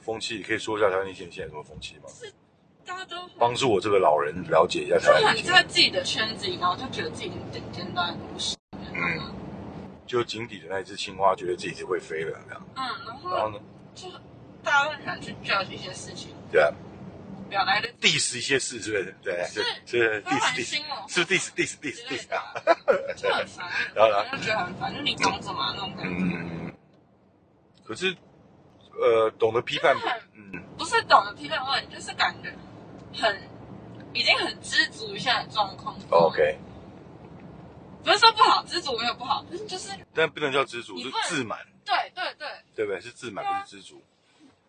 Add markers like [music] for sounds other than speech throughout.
风气，可以说一下台湾年轻人现在什么风气吗？大家都很帮助我这个老人了解一下台就湾年轻人。很在自己的圈子里，然后就觉得自己很顶尖，端不是。嗯，就井底的那一只青蛙，觉得自己是会飞了这样。嗯，然然后后呢，就大家都很喜欢去 judge 一些事情，对啊表达的，diss 一些事，是不是？对，是是会 diss 很 diss，是 diss diss diss 之类 diss 的啊。就很烦，然后呢就觉得很烦，就你懂什么那种感觉，嗯，可是呃，懂得批判，嗯，不是懂得批判问题，就是感觉很已经很知足于现在的状况。OK，不是说不好，知足没有不好，但是就是但不能叫知足，是自满，对对对，对不对？是自满，不是知足。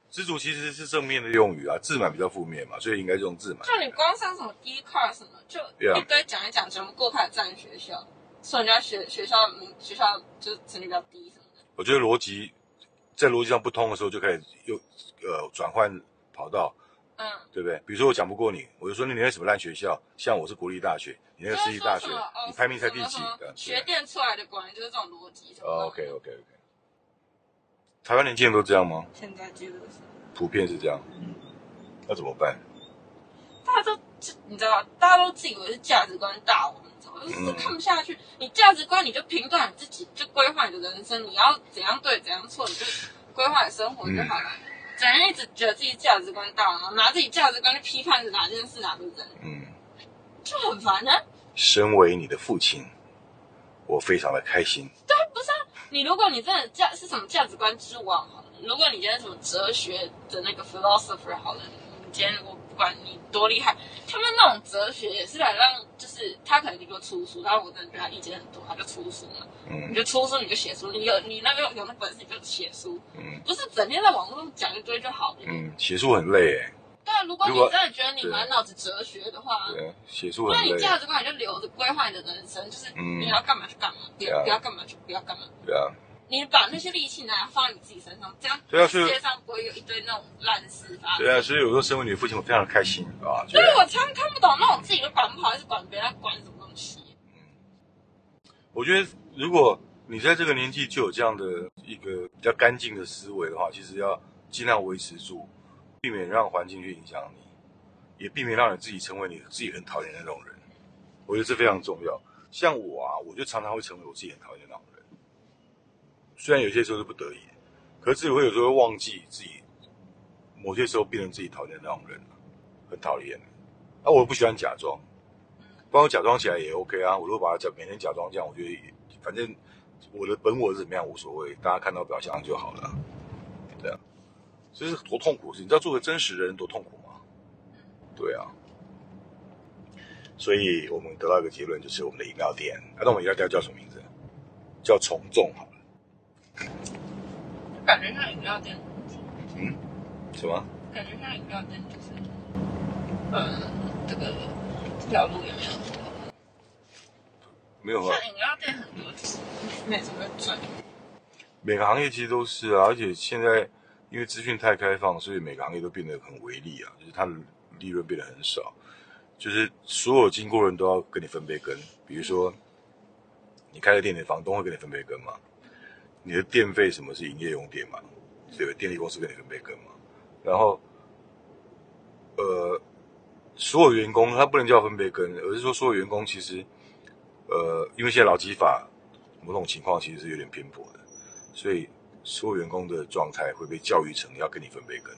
知足其实是正面的用语啊，自满比较负面嘛，所以应该用自满。就你光上什么 D card 什么，就一堆讲一讲，全部过开始占学校，说人家学学校名学校就是成绩比较低什么的。我觉得逻辑在逻辑上不通的时候，就可以又呃转换跑道，嗯，对不对？比如说我讲不过你，我就说你那什么烂学校，像我是国立大学，你那个私立大学你排名才第几学电出来的果然就是这种逻辑。，OK OK OK。台湾年轻人都这样吗？现在几乎是，普遍是这样，那怎么办？大家都就你知道，大家都自以为是价值观大王，你知道吗？就是嗯看不下去。你价值观你就评断你自己，就规划你的人生，你要怎样对怎样错，你就规划你生活就好了。整天一直觉得自己价值观大王，拿自己价值观去批判哪件事哪个人，嗯，就很烦啊。身为你的父亲，我非常的开心。对不是啊，你如果你真的价是什么价值观之王好了，如果你今天什么哲学的那个 philosopher 好了，你今天管你多厉害，他们那种哲学也是来让，就是他可能你给我出书，然后我真的觉得他意见很多，他就出书嘛，你嗯就出书你就写书，你有你那个有那本事你就写书，嗯。不是整天在网络上讲一堆就好了。嗯，写书很累诶，对啊，如果你真的觉得你满脑子哲学的话，对，写书那很累，你价值观你就留着规划你的人生，就是嗯。你要干嘛就干嘛，不要干嘛就不要干嘛。对啊，你把那些力气拿来放你自己身上，这样世界上不会有一堆那种烂事发生。对啊，所以有时候身为你的父亲，我非常的开心啊，觉所以我常常看不懂那种自己都管不好，还是管别人管什么东西。我觉得，如果你在这个年纪就有这样的一个比较干净的思维的话，其实要尽量维持住，避免让环境去影响你，也避免让你自己成为你自己很讨厌的那种人。我觉得这非常重要。像我啊，我就常常会成为我自己很讨厌的那种人。虽然有些时候是不得已，可是自己会有时候会忘记自己某些时候变成自己讨厌的那种人，很讨厌。啊，我不喜欢假装。帮我假装起来也 OK 啊，我如果把它假每天假装这样，我觉得也反正我的本我是怎么样无所谓，大家看到表象就好了。对啊，这是多痛苦的事，你知道做个真实的人多痛苦吗？对啊，所以我们得到一个结论，就是我们的饮料店，啊，那我们饮料店叫什么名字？叫从众好了。感觉像饮料店，嗯什么？感觉像饮料店就是，呃，这个这条路有没有？没有啊，像饮料店很多妹子会赚，每个行业其实都是啊，而且现在因为资讯太开放，所以每个行业都变得很微利啊，就是它的利润变得很少，就是所有经过人都要跟你分杯羹。比如说，你开了店，你的房东会跟你分杯羹嘛？你的电费什么是营业用电嘛？对不对？电力公司跟你分杯羹嘛？然后，呃，所有员工他不能叫分杯羹，而是说所有员工其实，呃，因为现在劳基法某种情况其实是有点偏颇的，所以所有员工的状态会被教育成要跟你分杯羹。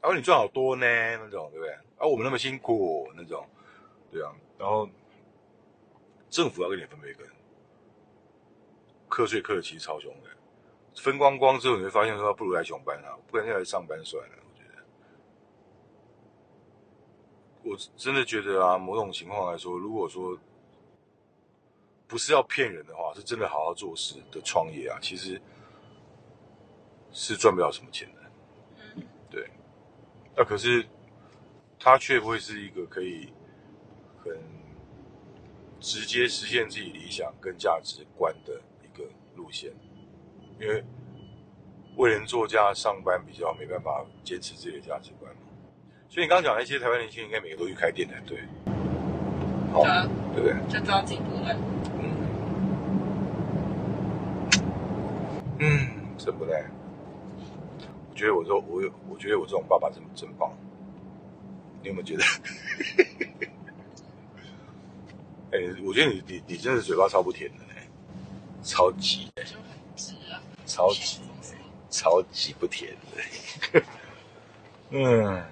然后你赚好多呢，那种对不对？啊，我们那么辛苦那种，对啊。然后政府要跟你分杯羹，课税课的其实超凶的，分光光之后你会发现说，不如来熊班啊，不然就来上班算了。我觉得，我真的觉得啊，某种情况来说，如果说不是要骗人的话，是真的好好做事的创业啊，其实是赚不了什么钱的。嗯，对，那、可是他却不会是一个可以很直接实现自己理想跟价值观的一个路线，因为为人作家上班比较没办法坚持自己的价值观嘛。所以你刚刚讲那些台湾年轻人应该每个都去开店才对，好、对啊，对不对？就知道自己不会。嗯，嗯，真不赖。我觉得我说我有，我觉得我这种爸爸真真棒。你有没有觉得？[laughs] 哎、我觉得你你你真的嘴巴超不甜的嘞，超级的超级超级不甜的。嗯，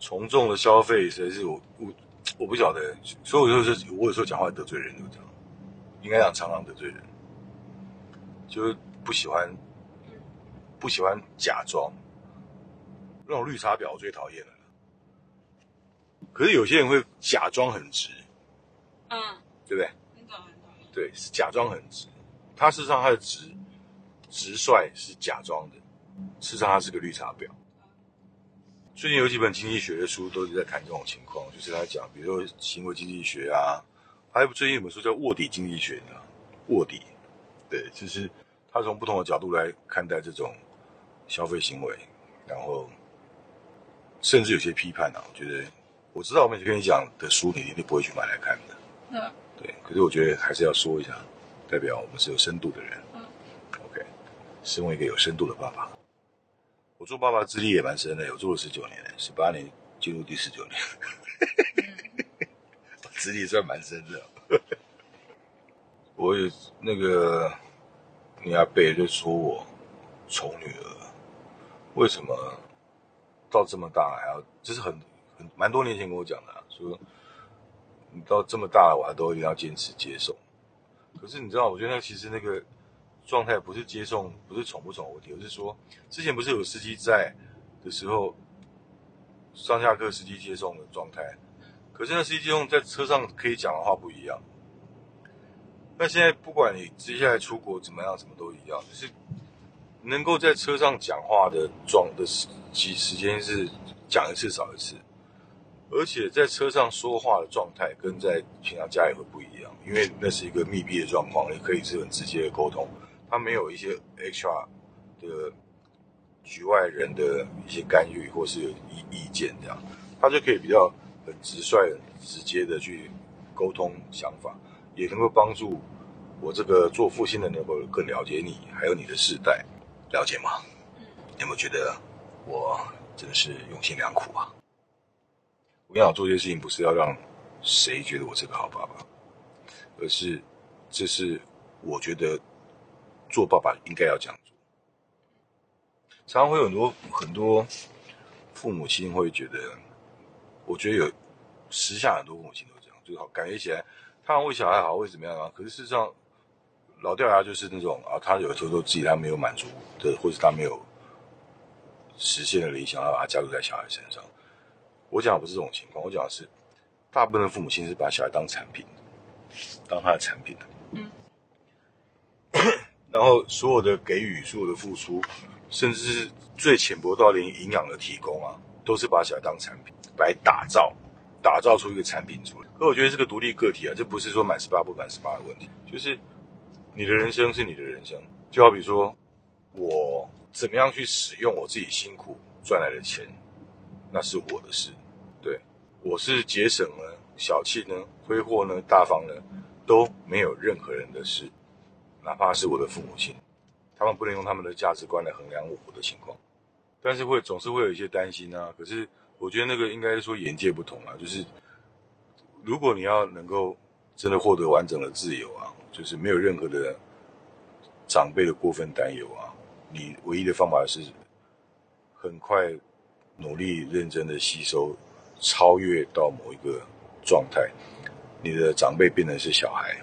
从众的消费实在是我我我不晓得，所以我就是我有时候讲话得罪人，就这样，应该讲常常得罪人，就是不喜欢不喜欢假装，那种绿茶婊我最讨厌了。可是有些人会假装很直，嗯，对不对？对，是假装很直，他事实上他的直直率是假装的，事实上他是个绿茶婊。最近有几本经济学的书都是在谈这种情况，就是他讲，比如说行为经济学啊，还有最近有本书叫卧底经济学的，卧底，对，就是他从不同的角度来看待这种消费行为，然后甚至有些批判啊，我觉得我知道我每次跟你讲的书，你一定不会去买来看的。嗯，对，可是我觉得还是要说一下，代表我们是有深度的人。嗯 OK，身为一个有深度的爸爸，我做爸爸资历也蛮深的，我做了十九年，十八年进入第十九年，[laughs] 资历算蛮深的。我有那个你阿贝就说我宠女儿，为什么到这么大还要？这是很很蛮多年前跟我讲的、啊，说你到这么大了，我还都一定要坚持接送。可是你知道，我觉得那其实那个状态不是接送，不是宠不宠的问题，而是说之前不是有司机在的时候，上下课司机接送的状态，可是那司机接送在车上可以讲的话不一样。那现在不管你接下来出国怎么样，什么都一样，就是能够在车上讲话的状的时时时间是讲一次少一次。而且在车上说话的状态跟在平常家里会不一样，因为那是一个密闭的状况，也可以是很直接的沟通，他没有一些 extra 的局外人的一些干预或是意意见这样，他就可以比较很直率、很直接的去沟通想法，也能够帮助我这个做父亲的能够更了解你，还有你的世代，了解吗？你有没有觉得我真的是用心良苦啊？我跟你讲，做这些事情不是要让谁觉得我是个好爸爸，而是这是我觉得做爸爸应该要这样做。常常会有很多很多父母亲会觉得，我觉得有时下很多父母亲都这样，就好感觉起来他为小孩好，会怎么样啊？可是事实上，老掉牙就是那种啊，他有时候都自己他没有满足的，或是他没有实现的理想，要把它加入在小孩身上。我讲的不是这种情况，我讲的是大部分的父母亲是把小孩当产品，当他的产品嗯 [coughs] 然后所有的给予、所有的付出，甚至是最浅薄到连营养的提供啊，都是把小孩当产品来打造，打造出一个产品出来。可我觉得是个独立个体啊，这不是说满十八不满十八的问题，就是你的人生是你的人生，就好比说我怎么样去使用我自己辛苦赚来的钱，那是我的事。对我是节省呢、小气呢、挥霍呢、大方呢，都没有任何人的事。哪怕是我的父母亲，他们不能用他们的价值观来衡量我的情况，但是会总是会有一些担心啊。可是我觉得那个应该说眼界不同啊，就是如果你要能够真的获得完整的自由啊，就是没有任何的长辈的过分担忧啊，你唯一的方法是很快努力认真的吸收，超越到某一个状态，你的长辈变成是小孩。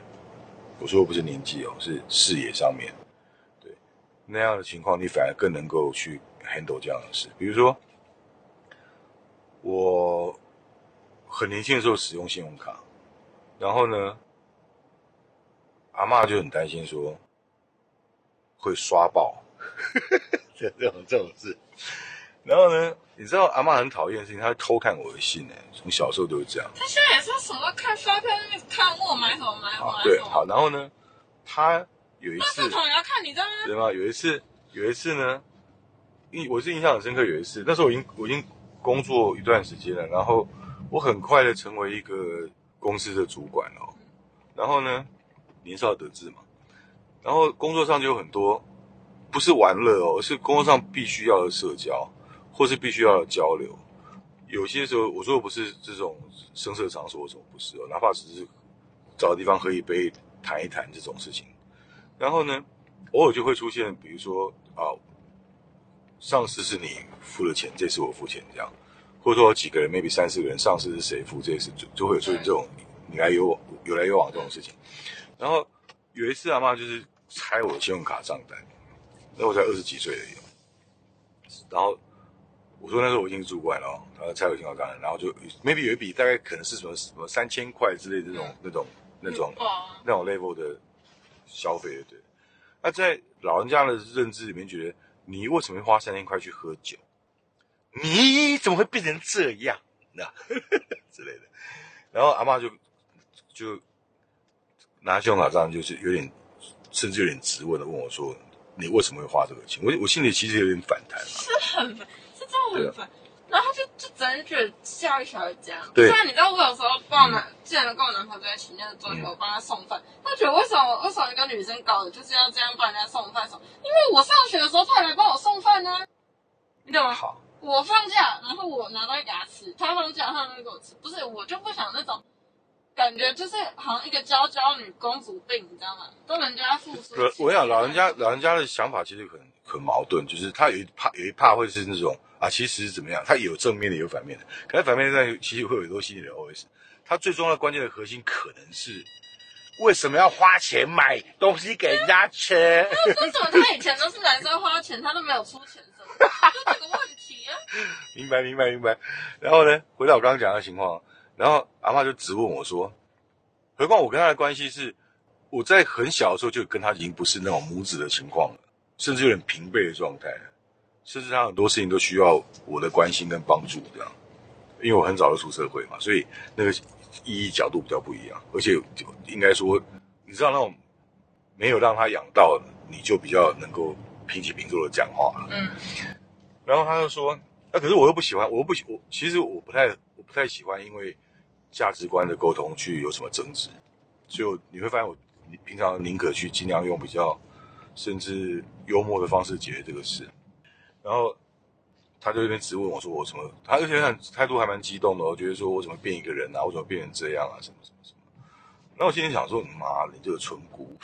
我说的不是年纪哦，是视野上面，对那样的情况，你反而更能够去 handle 这样的事。比如说，我很年轻的时候使用信用卡，然后呢，阿嬷就很担心说会刷爆，这 [laughs] 这种这种事。然后呢，你知道阿嬷很讨厌的事情，她会偷看我的信呢，从小时候都是这样。她现在也是什么看发票那边看我买什么买什么啊，对，好，然后呢，她有一那次？对吗？有一次，有一次呢，印我是印象很深刻。有一次，那时候我已经我已经工作一段时间了，然后我很快的成为一个公司的主管哦。然后呢，年少得志嘛，然后工作上就有很多不是玩乐哦，是工作上必须要的社交，或是必须要有交流。有些时候我说的不是这种声色场所，什么不是哦，哪怕只是找个地方喝一杯谈一谈这种事情。然后呢，偶尔就会出现，比如说啊，上次是你付了钱，这次我付钱这样，或者说几个人，maybe 三四个人，上次是谁付，这次就就会有出现这种你来有往有来有往这种事情。然后有一次阿妈就是拆我的信用卡账单，那我才二十几岁而已，然后我说那时候我已经是主管了哦，然后拆我信用卡账单，然后就 maybe 有一笔大概可能是什么什么三千块之类的这种那种那种哇，那种 level 的消费，对。那在老人家的认知里面，觉得你为什么会花三千块去喝酒？你怎么会变成这样？那 [laughs] 之类的。然后阿妈就就拿信用卡账，就是有点甚至有点质问的问我说：“你为什么会花这个钱？”我我心里其实有点反弹嘛。是很很烦。然后就就真的觉得教育小孩这样。对虽然你知道我有时候帮我男，之前跟我男朋友在一起那个桌球，我帮他送饭，他觉得为什么为什么一个女生搞的就是要这样帮人家送饭送？因为我上学的时候他也来帮我送饭呢、你懂吗？好，我放假，然后我拿到给他吃，他放假他拿给我吃，不是我就不想那种感觉，就是好像一个娇娇女公主病，你知道吗？都人家付出。不，我想老人家老人家的想法其实很很矛盾，就是他有一怕有一怕会是那种啊，其实怎么样，他有正面的有反面的，可是反面上其实会有很多心理的 OS。他最重要的关键的核心可能是为什么要花钱买东西给人家吃？为什么他以前都是男生花钱，他都没有出钱什么？就这个问题啊。[laughs] 明白明白明白。然后呢，回到我刚刚讲的情况，然后阿妈就质问我说，何况我跟他的关系是，我在很小的时候就跟他已经不是那种母子的情况了，甚至有点平辈的状态，甚至他很多事情都需要我的关心跟帮助这样。因为我很早就出社会嘛，所以那个意义角度比较不一样，而且就应该说，你知道那种没有让他养到，你就比较能够平起平坐的讲话。嗯，然后他就说，那、可是我又不喜欢，我又不喜我其实我不太我不太喜欢，因为价值观的沟通去有什么争执，就你会发现我平常宁可去尽量用比较甚至幽默的方式解决这个事。然后他就有点质问我说我什么，他而且很态度还蛮激动的，我觉得说我怎么变一个人啊，我怎么变成这样啊，什么什么什么。然后我心里想说你，妈，你这个村姑。